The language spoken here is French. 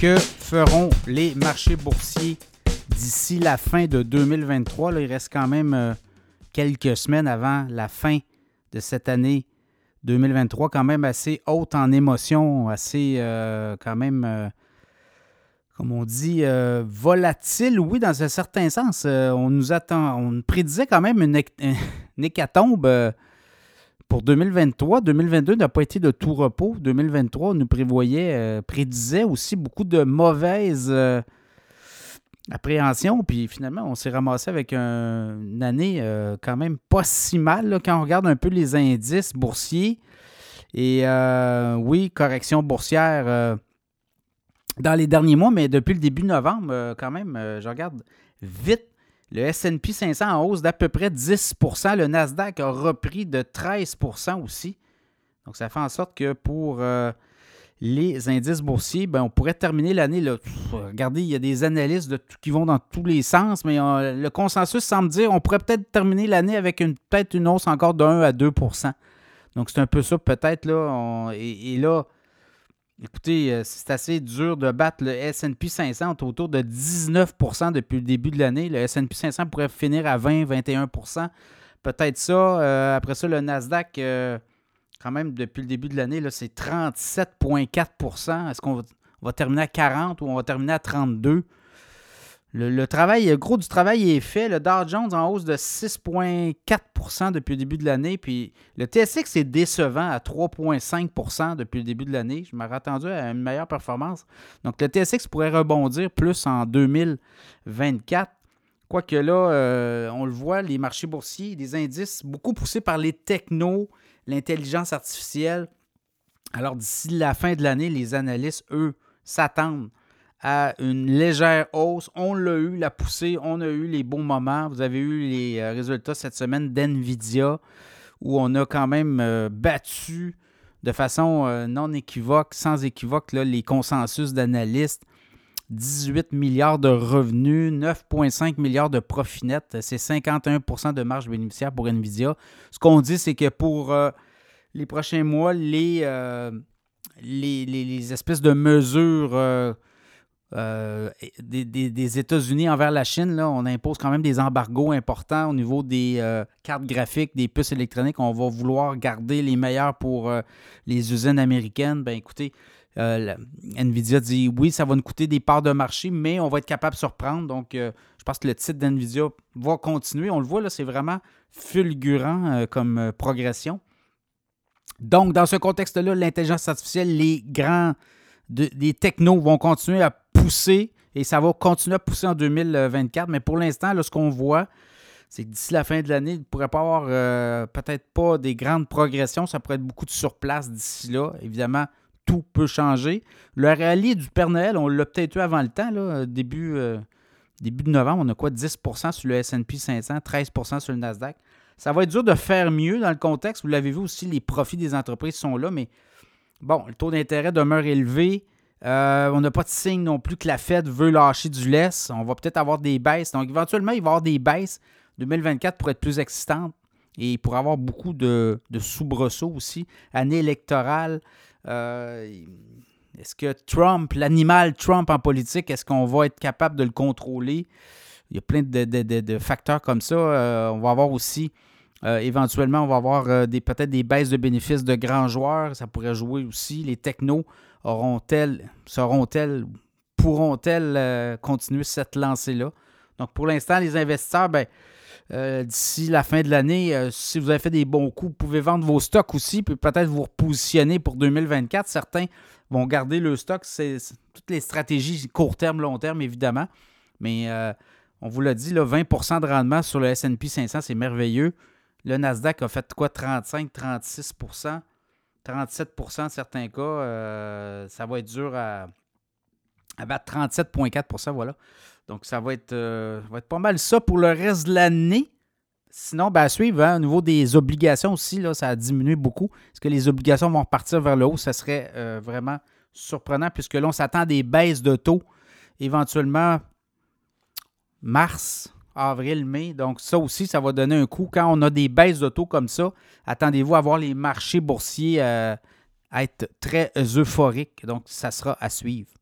que feront les marchés boursiers d'ici la fin de 2023? Là, il reste quand même euh, quelques semaines avant la fin de cette année 2023, quand même assez haute en émotion, assez euh, quand même, euh, comme on dit, volatile, oui, dans un certain sens. on nous attend, on prédisait quand même une, une hécatombe pour 2023, 2022 n'a pas été de tout repos. 2023, on nous prévoyait, euh, prédisait aussi beaucoup de mauvaises euh, appréhensions. Puis finalement, on s'est ramassé avec une année euh, quand même pas si mal quand on regarde un peu les indices boursiers. Et oui, correction boursière dans les derniers mois, mais depuis le début novembre, quand même, je regarde vite le SP 500 en hausse d'à peu près 10% Le Nasdaq a repris de 13% aussi. Donc, ça fait en sorte que pour euh, les indices boursiers, ben, on pourrait terminer l'année. Regardez, il y a des analystes qui vont dans tous les sens, mais le consensus semble dire qu'on pourrait peut-être terminer l'année avec peut-être une hausse encore de 1 à 2% Donc, c'est un peu ça, peut-être. là. et, là, Écoutez, euh, c'est assez dur de battre le SP 500 autour de 19% depuis le début de l'année. Le SP 500 pourrait finir à 20-21% Peut-être ça. Euh, après ça, le Nasdaq, euh, quand même, depuis le début de l'année, c'est 37,4% Est-ce qu'on va, terminer à 40 ou on va terminer à 32 le, travail, le gros du travail est fait. Le Dow Jones en hausse de 6,4% depuis le début de l'année. Puis le TSX est décevant à 3,5% depuis le début de l'année. Je m'aurais attendu à une meilleure performance. Donc le TSX pourrait rebondir plus en 2024. Quoique là, euh, on le voit, les marchés boursiers, les indices beaucoup poussés par les technos, l'intelligence artificielle. Alors d'ici la fin de l'année, les analystes, eux, s'attendent à une légère hausse. On l'a eu, la poussée, on a eu les bons moments. Vous avez eu les euh, résultats cette semaine d'NVIDIA, où on a quand même euh, battu de façon euh, non équivoque, sans équivoque, les consensus d'analystes. 18 milliards de revenus, 9,5 milliards de profit net. C'est 51% de marge bénéficiaire pour NVIDIA. Ce qu'on dit, c'est que pour les prochains mois, les, les, les, espèces de mesures des, États-Unis envers la Chine, on impose quand même des embargos importants au niveau des euh, cartes graphiques, des puces électroniques. On va vouloir garder les meilleurs pour euh, les usines américaines. Ben écoutez, Nvidia dit oui, ça va nous coûter des parts de marché, mais on va être capable de surprendre. Donc, je pense que le titre d'Nvidia va continuer. On le voit, là, c'est vraiment fulgurant comme progression. Donc, dans ce contexte-là, l'intelligence artificielle, les grands des technos vont continuer à pousser et ça va continuer à pousser en 2024. Mais pour l'instant, ce qu'on voit, c'est que d'ici la fin de l'année, il ne pourrait pas avoir euh, peut-être pas des grandes progressions. Ça pourrait être beaucoup de surplace d'ici là. Évidemment, tout peut changer. Le rallye du Père Noël, on l'a peut-être eu avant le temps, début, euh, début de novembre. On a quoi? 10% sur le SP 500, 13% sur le Nasdaq. Ça va être dur de faire mieux dans le contexte. Vous l'avez vu aussi, les profits des entreprises sont là, mais bon, le taux d'intérêt demeure élevé. Euh, on n'a pas de signe non plus que la Fed veut lâcher du laisse. On va peut-être avoir des baisses. Donc, éventuellement, il va y avoir des baisses. 2024 pour être plus excitante et pour avoir beaucoup de, soubresauts aussi. Année électorale. Euh, est-ce que Trump, l'animal Trump en politique, est-ce qu'on va être capable de le contrôler? Il y a plein de, facteurs comme ça. Euh, on va avoir aussi, éventuellement, on va avoir peut-être des baisses de bénéfices de grands joueurs. Ça pourrait jouer aussi. Les technos auront-elles, seront-elles, pourront-elles euh, continuer cette lancée-là? Donc, pour l'instant, les investisseurs, ben, euh, d'ici la fin de l'année, euh, si vous avez fait des bons coups, vous pouvez vendre vos stocks aussi, puis peut-être vous repositionner pour 2024. Certains vont garder le stock. C'est toutes les stratégies court terme, long terme, évidemment. Mais on vous l'a dit, là, 20% de rendement sur le SP 500, c'est merveilleux. Le Nasdaq a fait quoi? 35-36% 37% en certains cas. Euh, ça va être dur à, battre 37,4 voilà. Donc, ça va, être, euh, va être pas mal ça pour le reste de l'année. Sinon, ben, à suivre, hein, au niveau des obligations aussi, là, ça a diminué beaucoup. Est-ce que les obligations vont repartir vers le haut? Ça serait euh, vraiment surprenant puisque là, on s'attend à des baisses de taux éventuellement mars, avril, mai. Donc, ça aussi, ça va donner un coup. Quand on a des baisses de taux comme ça, attendez-vous à voir les marchés boursiers euh, être très euphoriques. Donc, ça sera à suivre.